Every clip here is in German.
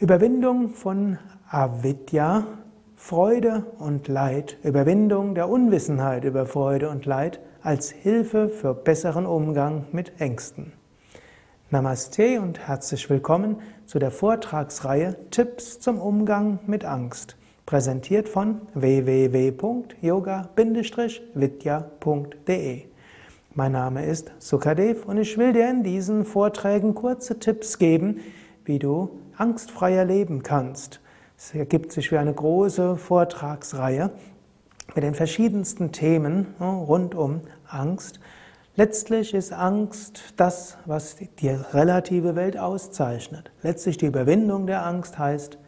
Überwindung von Avidya, Freude und Leid, Überwindung der Unwissenheit über Freude und Leid als Hilfe für besseren Umgang mit Ängsten. Namaste und herzlich willkommen zu der Vortragsreihe Tipps zum Umgang mit Angst, präsentiert von www.yoga-vidya.de. Mein Name ist Sukadev und ich will dir in diesen Vorträgen kurze Tipps geben, wie du angstfreier leben kannst. Es ergibt sich wie eine große Vortragsreihe mit den verschiedensten Themen rund um Angst. Letztlich ist Angst das, was die relative Welt auszeichnet. Letztlich die Überwindung der Angst heißt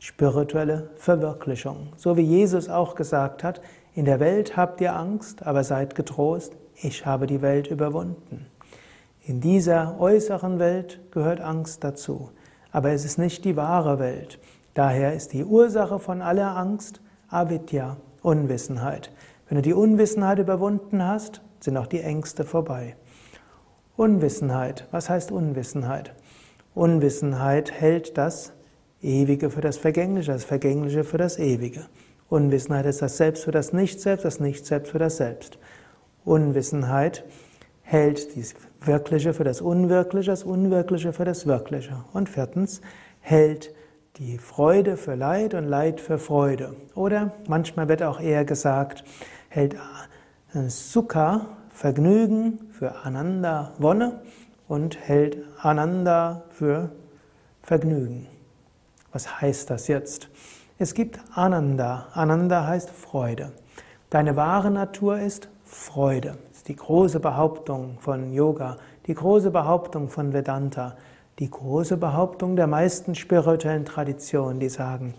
spirituelle Verwirklichung. So wie Jesus auch gesagt hat, in der Welt habt ihr Angst, aber seid getrost, ich habe die Welt überwunden. In dieser äußeren Welt gehört Angst dazu aber es ist nicht die wahre Welt. Daher ist die Ursache von aller Angst Avidya, Unwissenheit. Wenn du die Unwissenheit überwunden hast, sind auch die Ängste vorbei. Unwissenheit, was heißt Unwissenheit? Unwissenheit hält das Ewige für das Vergängliche, das Vergängliche für das Ewige. Unwissenheit ist das Selbst für das Nicht-Selbst, das Nicht-Selbst für das Selbst. Unwissenheit hält das Wirkliche für das Unwirkliche, das Unwirkliche für das Wirkliche. Und viertens, hält die Freude für Leid und Leid für Freude. Oder manchmal wird auch eher gesagt, hält Sukha, Vergnügen für Ananda, Wonne und hält Ananda für Vergnügen. Was heißt das jetzt? Es gibt Ananda. Ananda heißt Freude. Deine wahre Natur ist Freude die große Behauptung von Yoga, die große Behauptung von Vedanta, die große Behauptung der meisten spirituellen Traditionen, die sagen,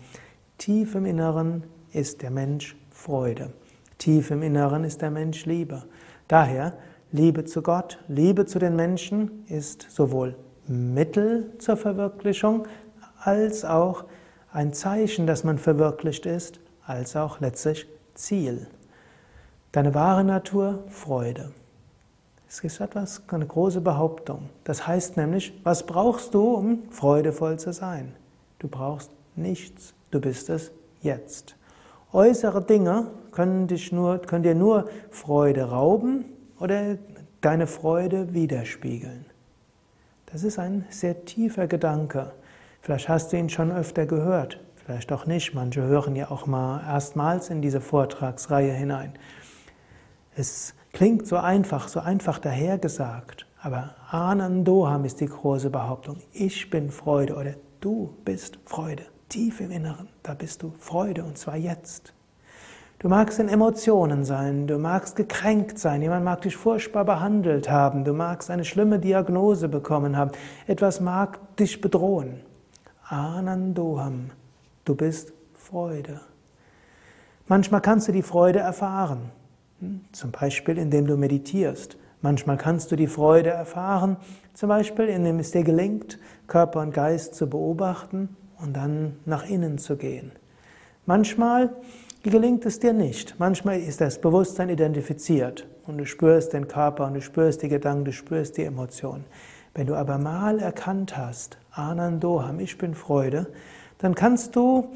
tief im Inneren ist der Mensch Freude, tief im Inneren ist der Mensch Liebe. Daher Liebe zu Gott, Liebe zu den Menschen ist sowohl Mittel zur Verwirklichung als auch ein Zeichen, dass man verwirklicht ist, als auch letztlich Ziel. Deine wahre Natur, Freude. Es ist etwas, eine große Behauptung. Das heißt nämlich, was brauchst du, um freudevoll zu sein? Du brauchst nichts. Du bist es jetzt. Äußere Dinge können, dich nur, können dir nur Freude rauben oder deine Freude widerspiegeln. Das ist ein sehr tiefer Gedanke. Vielleicht hast du ihn schon öfter gehört, vielleicht auch nicht. Manche hören ja auch mal erstmals in diese Vortragsreihe hinein. Es klingt so einfach, so einfach dahergesagt, aber Anandoham ist die große Behauptung. Ich bin Freude oder du bist Freude. Tief im Inneren, da bist du Freude und zwar jetzt. Du magst in Emotionen sein, du magst gekränkt sein, jemand mag dich furchtbar behandelt haben, du magst eine schlimme Diagnose bekommen haben, etwas mag dich bedrohen. Anandoham, du bist Freude. Manchmal kannst du die Freude erfahren. Zum Beispiel, indem du meditierst. Manchmal kannst du die Freude erfahren, zum Beispiel, indem es dir gelingt, Körper und Geist zu beobachten und dann nach innen zu gehen. Manchmal gelingt es dir nicht. Manchmal ist das Bewusstsein identifiziert und du spürst den Körper und du spürst die Gedanken, du spürst die Emotionen. Wenn du aber mal erkannt hast, Anandoham, ich bin Freude, dann kannst du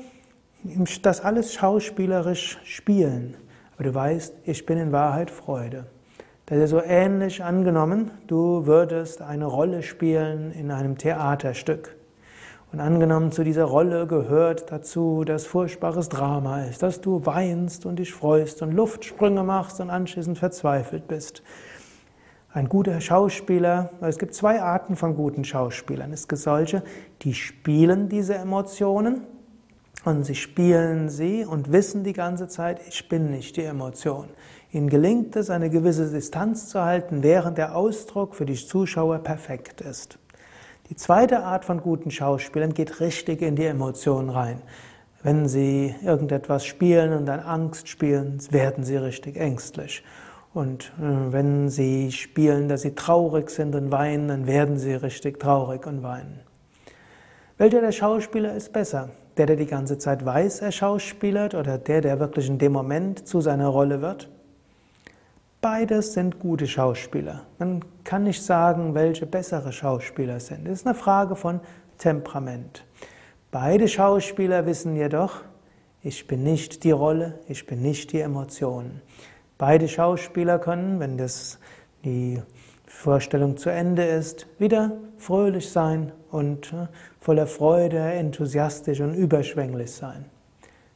das alles schauspielerisch spielen. Aber du weißt, ich bin in Wahrheit Freude. Das ist so ähnlich angenommen, du würdest eine Rolle spielen in einem Theaterstück. Und angenommen, zu dieser Rolle gehört dazu, dass furchtbares Drama ist, dass du weinst und dich freust und Luftsprünge machst und anschließend verzweifelt bist. Ein guter Schauspieler, es gibt zwei Arten von guten Schauspielern. Es gibt solche, die spielen diese Emotionen und sie spielen sie und wissen die ganze Zeit, ich bin nicht die Emotion. Ihnen gelingt es, eine gewisse Distanz zu halten, während der Ausdruck für die Zuschauer perfekt ist. Die zweite Art von guten Schauspielern geht richtig in die Emotion rein. Wenn sie irgendetwas spielen und dann Angst spielen, werden sie richtig ängstlich. Und äh, wenn sie spielen, dass sie traurig sind und weinen, dann werden sie richtig traurig und weinen. Welcher der Schauspieler ist besser? Der, der die ganze Zeit weiß, er schauspielert oder der, der wirklich in dem Moment zu seiner Rolle wird? Beides sind gute Schauspieler. Man kann nicht sagen, welche bessere Schauspieler sind. Es ist eine Frage von Temperament. Beide Schauspieler wissen jedoch, ich bin nicht die Rolle, ich bin nicht die Emotion. Beide Schauspieler können, wenn das die Vorstellung zu Ende ist, wieder fröhlich sein und äh, voller Freude, enthusiastisch und überschwänglich sein.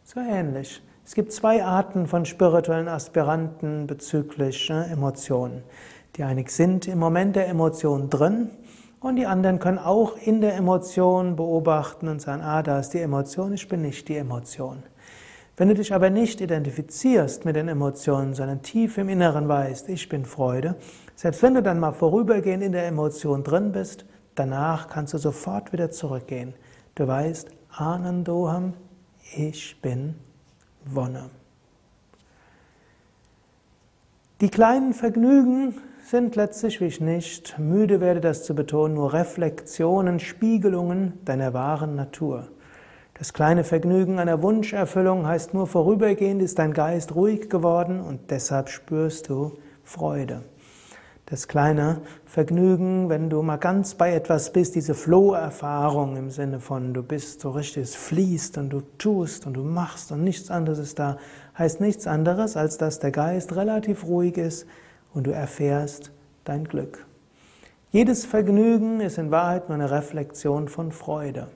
So ähnlich. Es gibt zwei Arten von spirituellen Aspiranten bezüglich äh, Emotionen. Die einig sind im Moment der Emotion drin und die anderen können auch in der Emotion beobachten und sagen, ah, da ist die Emotion, ich bin nicht die Emotion. Wenn du dich aber nicht identifizierst mit den Emotionen, sondern tief im Inneren weißt, ich bin Freude, selbst wenn du dann mal vorübergehend in der Emotion drin bist, danach kannst du sofort wieder zurückgehen. Du weißt, Anandoham, ich bin Wonne. Die kleinen Vergnügen sind letztlich, wie ich nicht müde werde, das zu betonen, nur Reflexionen, Spiegelungen deiner wahren Natur. Das kleine Vergnügen einer Wunscherfüllung heißt nur vorübergehend ist dein Geist ruhig geworden und deshalb spürst du Freude. Das kleine Vergnügen, wenn du mal ganz bei etwas bist, diese Flow-Erfahrung im Sinne von du bist so richtig, es fließt und du tust und du machst und nichts anderes ist da, heißt nichts anderes, als dass der Geist relativ ruhig ist und du erfährst dein Glück. Jedes Vergnügen ist in Wahrheit nur eine Reflexion von Freude.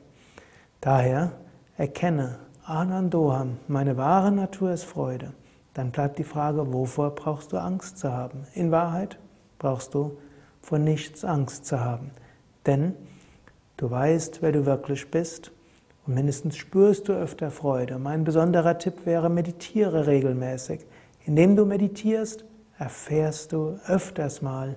Daher Erkenne, Anandoham, meine wahre Natur ist Freude. Dann bleibt die Frage, wovor brauchst du Angst zu haben? In Wahrheit brauchst du vor nichts Angst zu haben. Denn du weißt, wer du wirklich bist und mindestens spürst du öfter Freude. Mein besonderer Tipp wäre, meditiere regelmäßig. Indem du meditierst, erfährst du öfters mal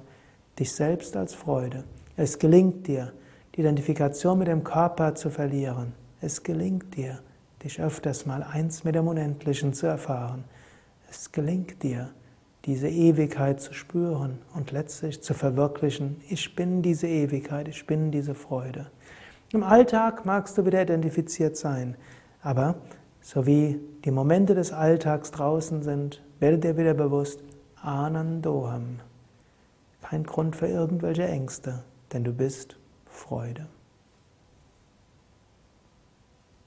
dich selbst als Freude. Es gelingt dir, die Identifikation mit dem Körper zu verlieren. Es gelingt dir, dich öfters mal eins mit dem Unendlichen zu erfahren. Es gelingt dir, diese Ewigkeit zu spüren und letztlich zu verwirklichen. Ich bin diese Ewigkeit, ich bin diese Freude. Im Alltag magst du wieder identifiziert sein, aber so wie die Momente des Alltags draußen sind, werde dir wieder bewusst, Anandoham. Kein Grund für irgendwelche Ängste, denn du bist Freude.